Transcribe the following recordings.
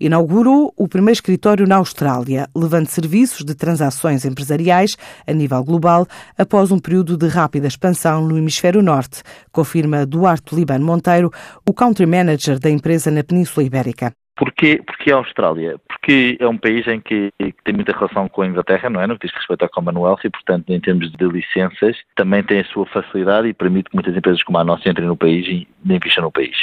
inaugurou o primeiro escritório na Austrália, levando serviços de transações empresariais a nível global após um período de rápida expansão no hemisfério norte, confirma Duarte Libano Monteiro, o country manager da empresa na Península Ibérica. Porquê, porquê a Austrália? Porque é um país em que, que, tem muita relação com a Inglaterra, não é? No que diz respeito ao Commonwealth e, portanto, em termos de licenças, também tem a sua facilidade e permite que muitas empresas como a nossa entrem no país e investam no país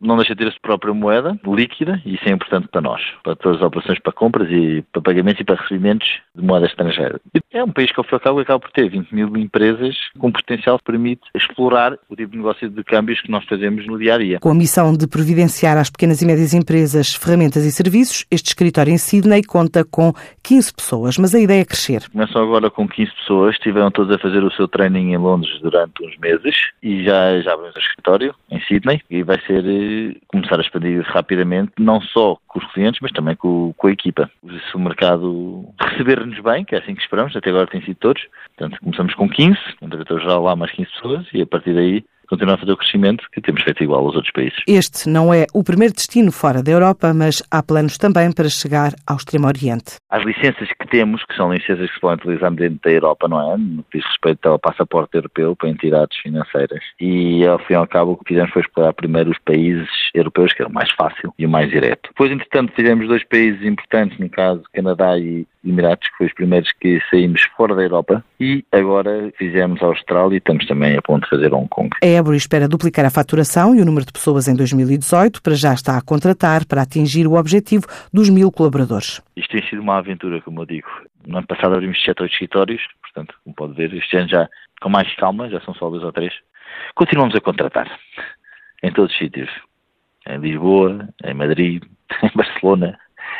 não deixa de ter a sua própria moeda líquida e isso é importante para nós, para todas as operações para compras e para pagamentos e para recebimentos de moeda estrangeira. É um país que, ao fim e ao cabo, acaba por ter 20 mil empresas com potencial que permite explorar o tipo de negócio de câmbios que nós fazemos no dia a dia. Com a missão de providenciar às pequenas e médias empresas ferramentas e serviços, este escritório em Sydney conta com 15 pessoas, mas a ideia é crescer. Começam agora com 15 pessoas, estiveram todos a fazer o seu training em Londres durante uns meses e já, já abrimos o escritório em Sydney e vai ser começar a expandir rapidamente, não só com os clientes, mas também com, com a equipa. Se o mercado receber-nos bem, que é assim que esperamos, até agora tem sido todos, portanto começamos com 15, um diretor-geral lá mais 15 pessoas e a partir daí continuar a fazer o crescimento que temos feito igual aos outros países. Este não é o primeiro destino fora da Europa, mas há planos também para chegar ao Extremo Oriente. As licenças que temos, que são licenças que se podem utilizar dentro da Europa, não é? No que diz respeito ao passaporte europeu para entidades financeiras. E ao fim e ao cabo o que fizemos foi explorar primeiro os países europeus, que era o mais fácil e o mais direto. Depois, entretanto, fizemos dois países importantes, no caso Canadá e Emirados, que foi os primeiros que saímos fora da Europa, e agora fizemos a Austrália e estamos também a ponto de fazer Hong Kong. A Ebury espera duplicar a faturação e o número de pessoas em 2018, para já está a contratar para atingir o objetivo dos mil colaboradores. Isto tem sido uma aventura, como eu digo. No ano passado abrimos sete ou escritórios, portanto, como pode ver, este ano já com mais calma, já são só dois ou três. Continuamos a contratar em todos os sítios. Em Lisboa, em Madrid, em Barcelona,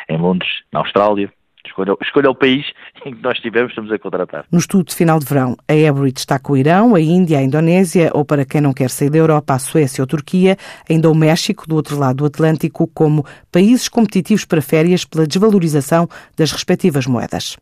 em Londres, na Austrália. Escolha, escolha o país em que nós estivermos, estamos a contratar. No estudo de final de verão, a Ebury destaca o Irão, a Índia, a Indonésia ou, para quem não quer sair da Europa, a Suécia ou Turquia, ainda o México, do outro lado do Atlântico, como países competitivos para férias pela desvalorização das respectivas moedas.